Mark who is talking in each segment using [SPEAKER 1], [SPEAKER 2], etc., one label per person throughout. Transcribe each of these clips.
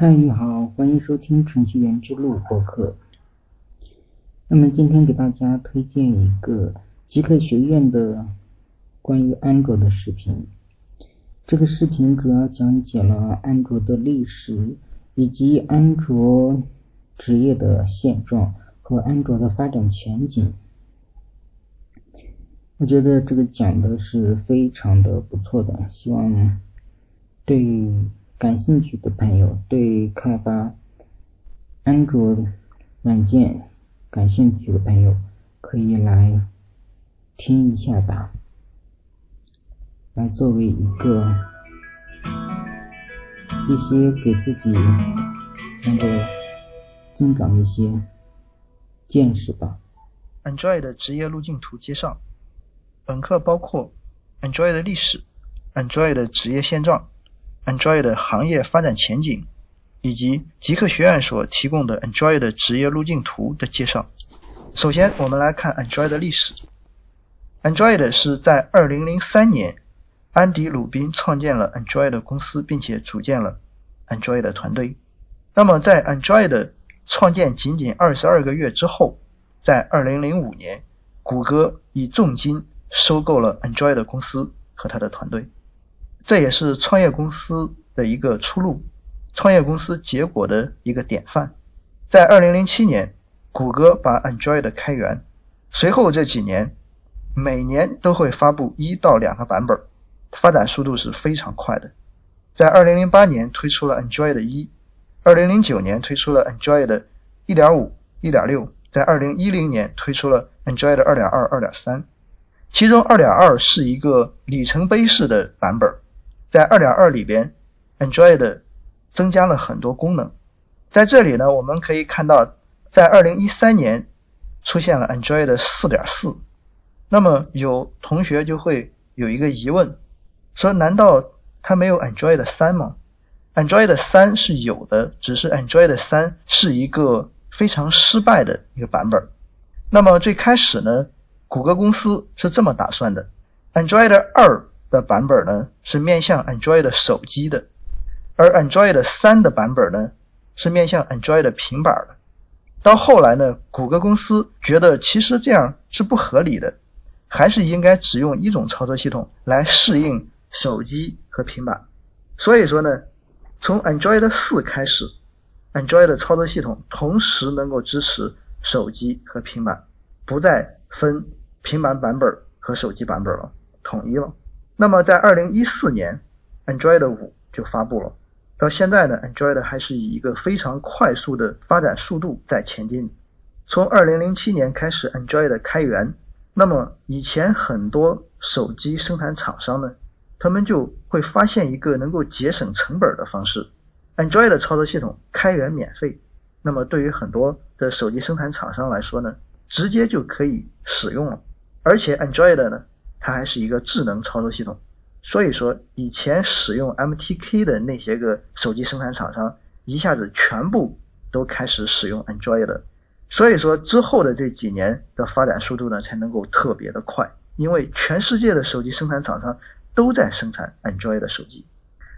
[SPEAKER 1] 嗨，你好，欢迎收听程序员之路播客。那么今天给大家推荐一个极客学院的关于安卓的视频。这个视频主要讲解了安卓的历史，以及安卓职业的现状和安卓的发展前景。我觉得这个讲的是非常的不错的，希望对于。感兴趣的朋友，对开发安卓软件感兴趣的朋友，可以来听一下吧，来作为一个一些给自己能够增长一些见识吧。
[SPEAKER 2] Android 的职业路径图介绍，本课包括 Android 的历史、Android 的职业现状。Android 的行业发展前景，以及极客学院所提供的 Android 的职业路径图的介绍。首先，我们来看 Android 的历史。Android 是在2003年，安迪·鲁宾创建了 Android 公司，并且组建了 Android 的团队。那么，在 Android 创建仅仅二十二个月之后，在2005年，谷歌以重金收购了 Android 公司和他的团队。这也是创业公司的一个出路，创业公司结果的一个典范。在2007年，谷歌把 Android 开源，随后这几年每年都会发布一到两个版本，发展速度是非常快的。在2008年推出了 Android 1，2009年推出了 Android 1.5、1.6，在2010年推出了 Android 2.2、2.3，其中2.2是一个里程碑式的版本。在2.2里边，Android 增加了很多功能。在这里呢，我们可以看到，在2013年出现了 Android 4.4。那么有同学就会有一个疑问，说难道它没有 Android 3吗？Android 3是有的，只是 Android 3是一个非常失败的一个版本。那么最开始呢，谷歌公司是这么打算的：Android 2。的版本呢是面向 Android 手机的，而 Android 三的版本呢是面向 Android 平板的。到后来呢，谷歌公司觉得其实这样是不合理的，还是应该只用一种操作系统来适应手机和平板。所以说呢，从 Android 四开始，Android 操作系统同时能够支持手机和平板，不再分平板版本和手机版本了，统一了。那么在二零一四年，Android 五就发布了。到现在呢，Android 还是以一个非常快速的发展速度在前进。从二零零七年开始，Android 开源。那么以前很多手机生产厂商呢，他们就会发现一个能够节省成本的方式：Android 操作系统开源免费。那么对于很多的手机生产厂商来说呢，直接就可以使用了。而且 Android 呢。它还是一个智能操作系统，所以说以前使用 MTK 的那些个手机生产厂商，一下子全部都开始使用 Android，了所以说之后的这几年的发展速度呢才能够特别的快，因为全世界的手机生产厂商都在生产 Android 的手机。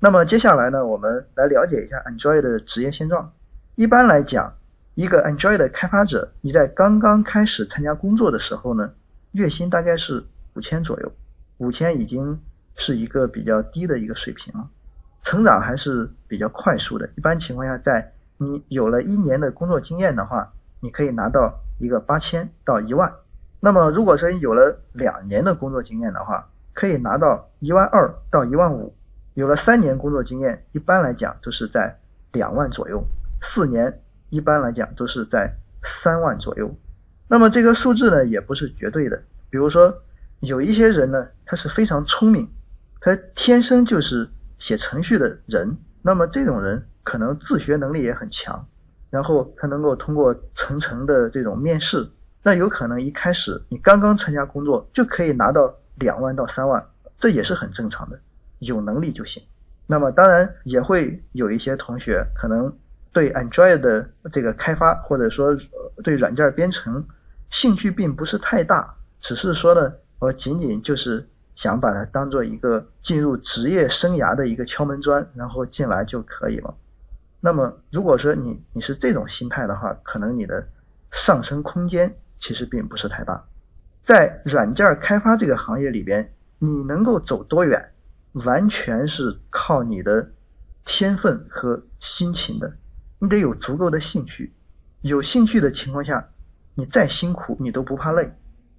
[SPEAKER 2] 那么接下来呢，我们来了解一下 Android 的职业现状。一般来讲，一个 Android 的开发者，你在刚刚开始参加工作的时候呢，月薪大概是。五千左右，五千已经是一个比较低的一个水平了，成长还是比较快速的。一般情况下，在你有了一年的工作经验的话，你可以拿到一个八千到一万。那么如果说你有了两年的工作经验的话，可以拿到一万二到一万五。有了三年工作经验，一般来讲都是在两万左右。四年一般来讲都是在三万左右。那么这个数字呢，也不是绝对的，比如说。有一些人呢，他是非常聪明，他天生就是写程序的人。那么这种人可能自学能力也很强，然后他能够通过层层的这种面试，那有可能一开始你刚刚参加工作就可以拿到两万到三万，这也是很正常的，有能力就行。那么当然也会有一些同学可能对 Android 的这个开发或者说对软件编程兴趣并不是太大，只是说呢。我仅仅就是想把它当做一个进入职业生涯的一个敲门砖，然后进来就可以了。那么如果说你你是这种心态的话，可能你的上升空间其实并不是太大。在软件开发这个行业里边，你能够走多远，完全是靠你的天分和心情的。你得有足够的兴趣，有兴趣的情况下，你再辛苦你都不怕累。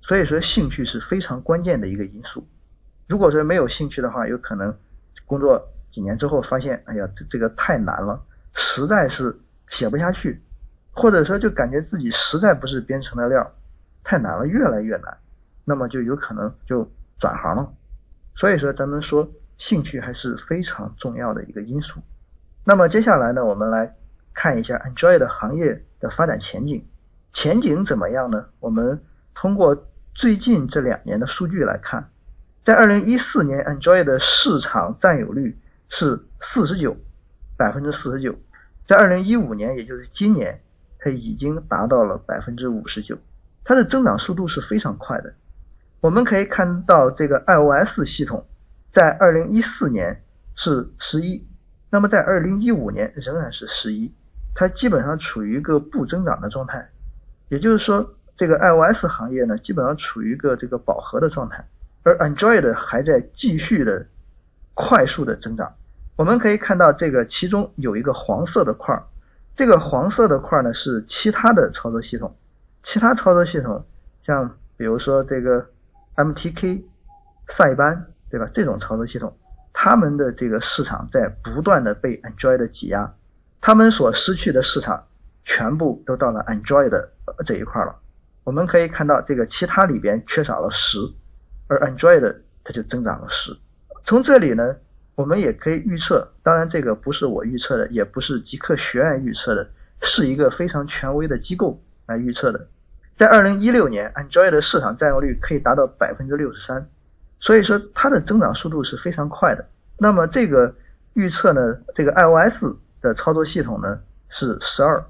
[SPEAKER 2] 所以说，兴趣是非常关键的一个因素。如果说没有兴趣的话，有可能工作几年之后发现，哎呀，这这个太难了，实在是写不下去，或者说就感觉自己实在不是编程的料，太难了，越来越难，那么就有可能就转行了。所以说，咱们说兴趣还是非常重要的一个因素。那么接下来呢，我们来看一下 Android 行业的发展前景，前景怎么样呢？我们通过最近这两年的数据来看，在二零一四年，Android 的市场占有率是四十九，百分之四十九。在二零一五年，也就是今年，它已经达到了百分之五十九，它的增长速度是非常快的。我们可以看到，这个 iOS 系统在二零一四年是十一，那么在二零一五年仍然是十一，它基本上处于一个不增长的状态，也就是说。这个 iOS 行业呢，基本上处于一个这个饱和的状态，而 Android 还在继续的快速的增长。我们可以看到，这个其中有一个黄色的块儿，这个黄色的块儿呢是其他的操作系统，其他操作系统像比如说这个 MTK、塞班，对吧？这种操作系统，他们的这个市场在不断的被 Android 挤压，他们所失去的市场全部都到了 Android 这一块了。我们可以看到，这个其他里边缺少了十，而 Android 它就增长了十。从这里呢，我们也可以预测，当然这个不是我预测的，也不是极客学院预测的，是一个非常权威的机构来预测的。在二零一六年，Android 的市场占有率可以达到百分之六十三，所以说它的增长速度是非常快的。那么这个预测呢，这个 iOS 的操作系统呢是十二。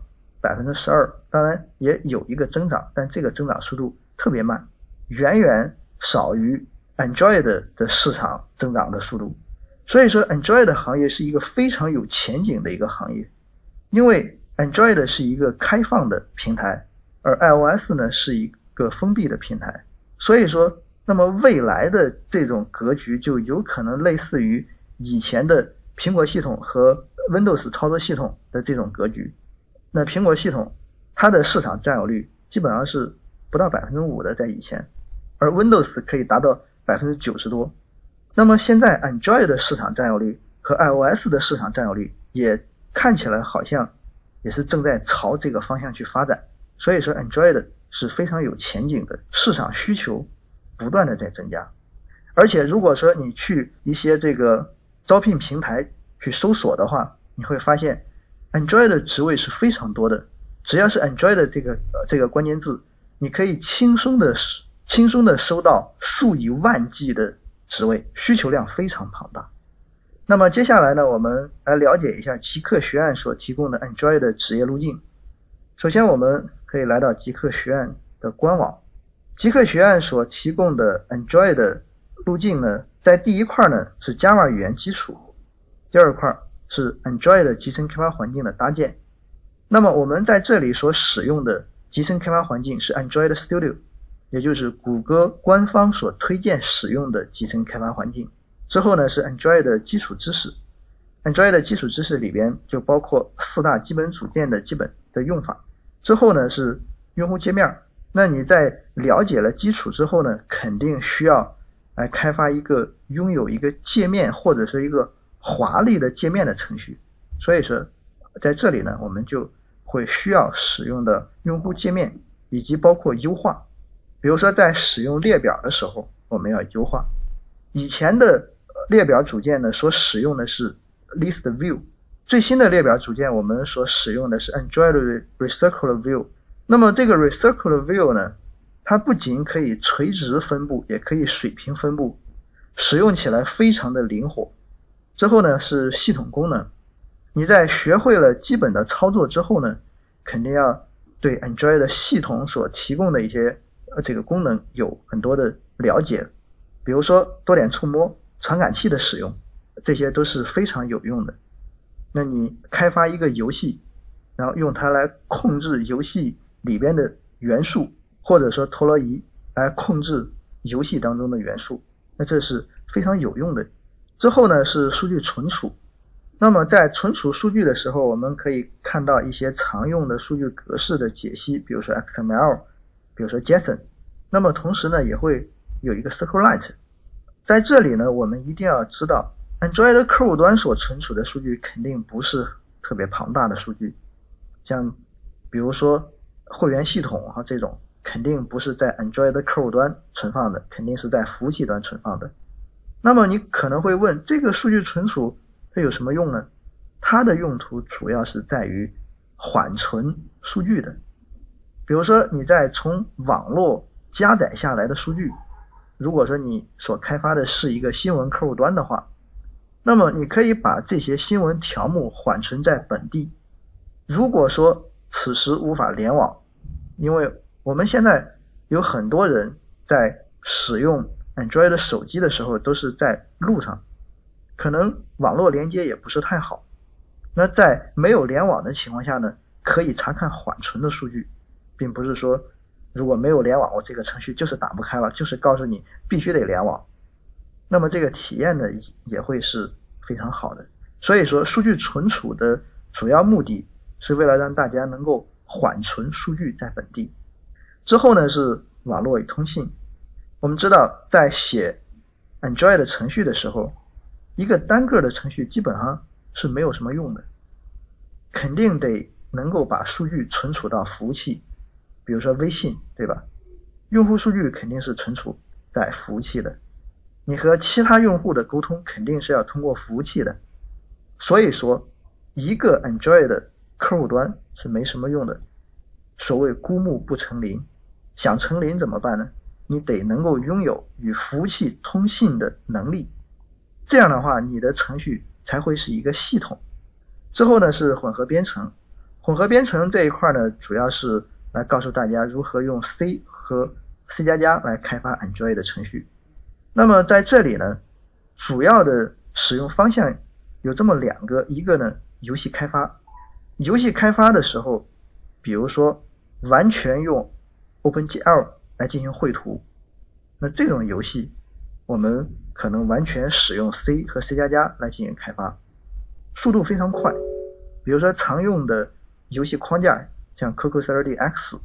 [SPEAKER 2] 百分之十二，当然也有一个增长，但这个增长速度特别慢，远远少于 Android 的市场增长的速度。所以说，Android 行业是一个非常有前景的一个行业，因为 Android 是一个开放的平台，而 iOS 呢是一个封闭的平台。所以说，那么未来的这种格局就有可能类似于以前的苹果系统和 Windows 操作系统的这种格局。那苹果系统它的市场占有率基本上是不到百分之五的，在以前，而 Windows 可以达到百分之九十多。那么现在 Android 的市场占有率和 iOS 的市场占有率也看起来好像也是正在朝这个方向去发展。所以说 Android 是非常有前景的，市场需求不断的在增加。而且如果说你去一些这个招聘平台去搜索的话，你会发现。Android 的职位是非常多的，只要是 Android 的这个这个关键字，你可以轻松的轻松的收到数以万计的职位，需求量非常庞大。那么接下来呢，我们来了解一下极客学院所提供的 Android 的职业路径。首先，我们可以来到极客学院的官网，极客学院所提供的 Android 路径呢，在第一块呢是 Java 语言基础，第二块。是 Android 集成开发环境的搭建。那么我们在这里所使用的集成开发环境是 Android Studio，也就是谷歌官方所推荐使用的集成开发环境。之后呢是 Android 的基础知识，Android 的基础知识里边就包括四大基本组件的基本的用法。之后呢是用户界面。那你在了解了基础之后呢，肯定需要来开发一个拥有一个界面或者是一个。华丽的界面的程序，所以说在这里呢，我们就会需要使用的用户界面以及包括优化。比如说在使用列表的时候，我们要优化。以前的列表组件呢，所使用的是 List View，最新的列表组件我们所使用的是 Android Recircular View。那么这个 Recircular View 呢，它不仅可以垂直分布，也可以水平分布，使用起来非常的灵活。之后呢是系统功能，你在学会了基本的操作之后呢，肯定要对 Android 系统所提供的一些呃这个功能有很多的了解，比如说多点触摸、传感器的使用，这些都是非常有用的。那你开发一个游戏，然后用它来控制游戏里边的元素，或者说陀螺仪来控制游戏当中的元素，那这是非常有用的。之后呢是数据存储。那么在存储数据的时候，我们可以看到一些常用的数据格式的解析，比如说 XML，比如说 JSON。那么同时呢，也会有一个 SQLite。在这里呢，我们一定要知道，Android 客户端所存储的数据肯定不是特别庞大的数据，像比如说会员系统啊这种，肯定不是在 Android 客户端存放的，肯定是在服务器端存放的。那么你可能会问，这个数据存储？它有什么用呢？它的用途主要是在于缓存数据的。比如说你在从网络加载下来的数据，如果说你所开发的是一个新闻客户端的话，那么你可以把这些新闻条目缓存在本地。如果说此时无法联网，因为我们现在有很多人在使用 Android 手机的时候都是在路上。可能网络连接也不是太好，那在没有联网的情况下呢，可以查看缓存的数据，并不是说如果没有联网，我这个程序就是打不开了，就是告诉你必须得联网，那么这个体验呢也会是非常好的。所以说，数据存储的主要目的是为了让大家能够缓存数据在本地。之后呢是网络与通信，我们知道在写 Android 程序的时候。一个单个的程序基本上是没有什么用的，肯定得能够把数据存储到服务器，比如说微信，对吧？用户数据肯定是存储在服务器的，你和其他用户的沟通肯定是要通过服务器的。所以说，一个 Android 的客户端是没什么用的。所谓孤木不成林，想成林怎么办呢？你得能够拥有与服务器通信的能力。这样的话，你的程序才会是一个系统。之后呢是混合编程，混合编程这一块呢，主要是来告诉大家如何用 C 和 C 加加来开发 Android 的程序。那么在这里呢，主要的使用方向有这么两个，一个呢游戏开发，游戏开发的时候，比如说完全用 OpenGL 来进行绘图，那这种游戏我们。可能完全使用 C 和 C 加加来进行开发，速度非常快。比如说常用的游戏框架像 Coco3D X。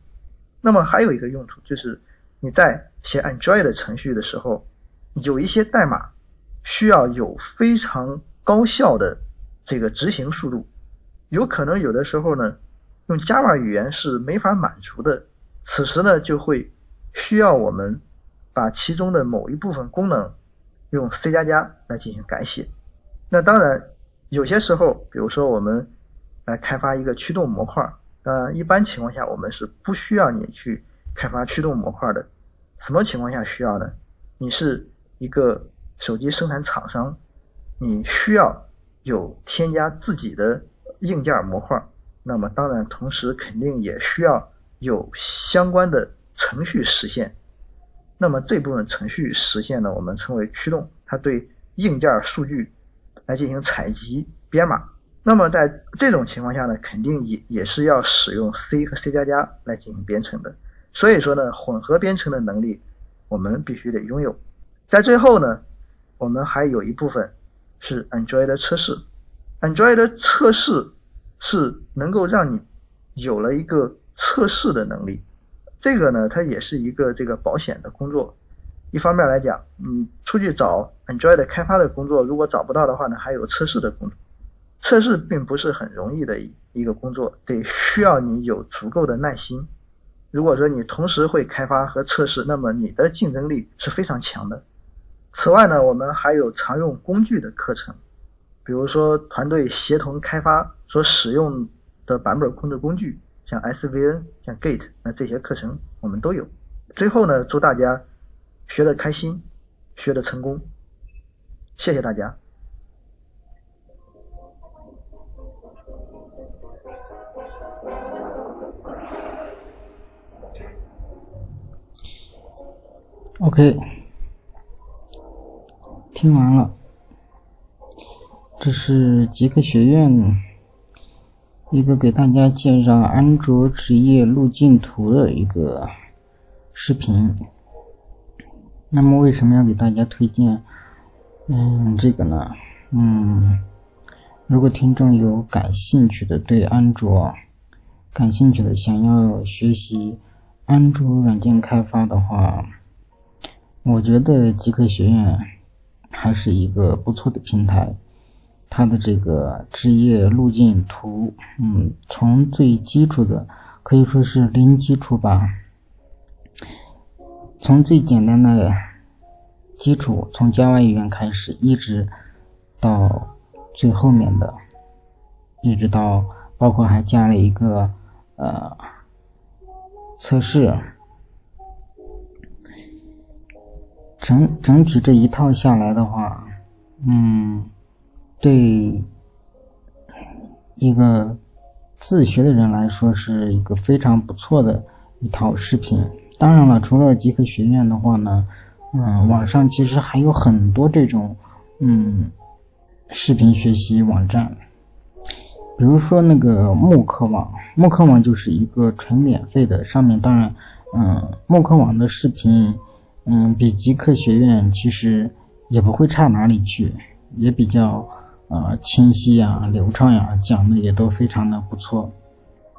[SPEAKER 2] 那么还有一个用途就是你在写 Android 程序的时候，有一些代码需要有非常高效的这个执行速度，有可能有的时候呢用 Java 语言是没法满足的。此时呢就会需要我们把其中的某一部分功能。用 C 加加来进行改写，那当然有些时候，比如说我们来开发一个驱动模块，呃，一般情况下我们是不需要你去开发驱动模块的。什么情况下需要呢？你是一个手机生产厂商，你需要有添加自己的硬件模块，那么当然同时肯定也需要有相关的程序实现。那么这部分程序实现呢，我们称为驱动，它对硬件数据来进行采集编码。那么在这种情况下呢，肯定也也是要使用 C 和 C 加加来进行编程的。所以说呢，混合编程的能力我们必须得拥有。在最后呢，我们还有一部分是 Android 的测试。Android 的测试是能够让你有了一个测试的能力。这个呢，它也是一个这个保险的工作。一方面来讲，嗯，出去找 Android 开发的工作，如果找不到的话呢，还有测试的工作。测试并不是很容易的一一个工作，得需要你有足够的耐心。如果说你同时会开发和测试，那么你的竞争力是非常强的。此外呢，我们还有常用工具的课程，比如说团队协同开发所使用的版本控制工具。像 SVN、像 Gate，那这些课程我们都有。最后呢，祝大家学得开心，学得成功。谢谢大家。
[SPEAKER 1] OK，听完了。这是极客学院一个给大家介绍安卓职业路径图的一个视频。那么为什么要给大家推荐嗯这个呢？嗯，如果听众有感兴趣的，对安卓感兴趣的，想要学习安卓软件开发的话，我觉得极客学院还是一个不错的平台。它的这个职业路径图，嗯，从最基础的可以说是零基础吧，从最简单的基础，从 Java 语言开始，一直到最后面的，一直到包括还加了一个呃测试，整整体这一套下来的话，嗯。对一个自学的人来说，是一个非常不错的一套视频。当然了，除了极客学院的话呢，嗯，网上其实还有很多这种嗯视频学习网站，比如说那个慕课网，慕课网就是一个纯免费的，上面当然，嗯，慕课网的视频，嗯，比极客学院其实也不会差哪里去，也比较。啊，清晰呀，流畅呀，讲的也都非常的不错。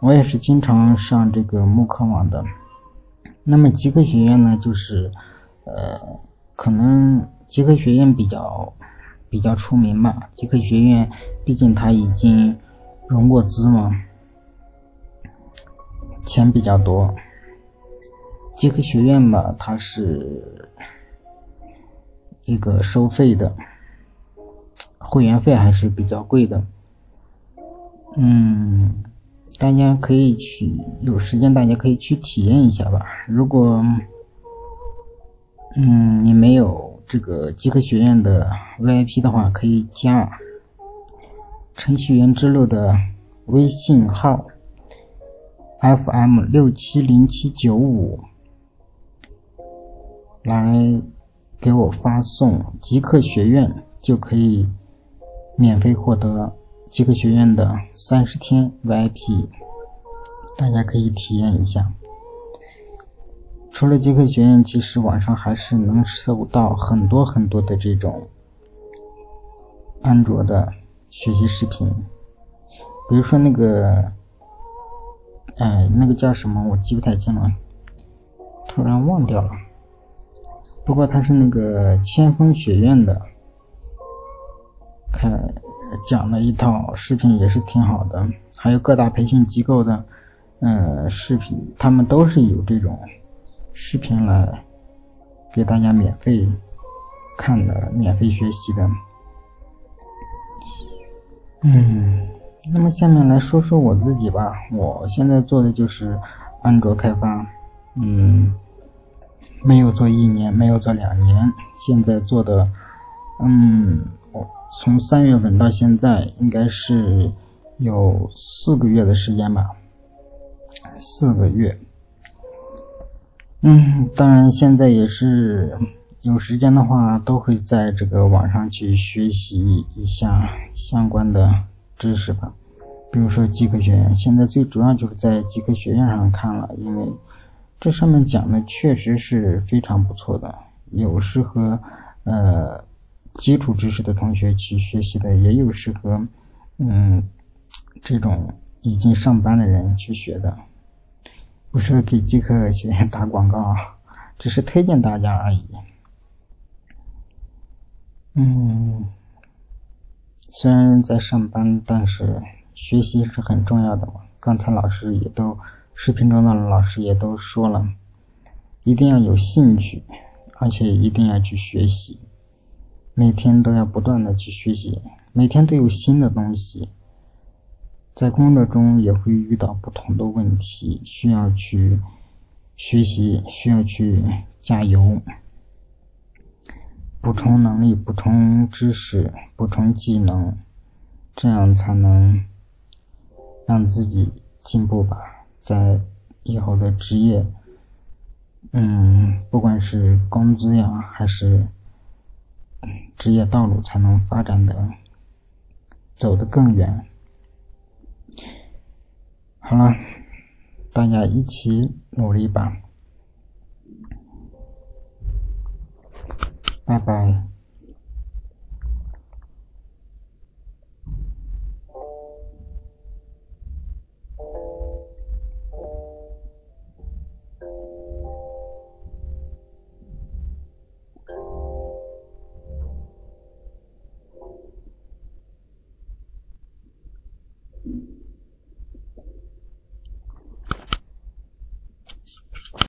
[SPEAKER 1] 我也是经常上这个慕课网的。那么极客学院呢，就是呃，可能极客学院比较比较出名吧。极客学院毕竟它已经融过资嘛，钱比较多。极客学院吧，它是一个收费的。会员费还是比较贵的，嗯，大家可以去有时间，大家可以去体验一下吧。如果嗯你没有这个极客学院的 VIP 的话，可以加程序员之路的微信号 FM 六七零七九五来给我发送极客学院就可以。免费获得极客学院的三十天 VIP，大家可以体验一下。除了极客学院，其实网上还是能搜到很多很多的这种安卓的学习视频，比如说那个，哎，那个叫什么？我记不太清了，突然忘掉了。不过他是那个千峰学院的。看讲了一套视频也是挺好的，还有各大培训机构的嗯视频，他们都是有这种视频来给大家免费看的，免费学习的。嗯，那么下面来说说我自己吧，我现在做的就是安卓开发，嗯，没有做一年，没有做两年，现在做的嗯。从三月份到现在，应该是有四个月的时间吧，四个月。嗯，当然现在也是有时间的话，都会在这个网上去学习一下相关的知识吧。比如说极客学院，现在最主要就是在极客学院上看了，因为这上面讲的确实是非常不错的，有适合呃。基础知识的同学去学习的，也有适合嗯这种已经上班的人去学的，不是给极客学院打广告啊，只是推荐大家而已。嗯，虽然在上班，但是学习是很重要的嘛。刚才老师也都视频中的老师也都说了，一定要有兴趣，而且一定要去学习。每天都要不断的去学习，每天都有新的东西，在工作中也会遇到不同的问题，需要去学习，需要去加油，补充能力，补充知识，补充技能，这样才能让自己进步吧，在以后的职业，嗯，不管是工资呀，还是职业道路才能发展的走得更远。好了，大家一起努力吧，拜拜。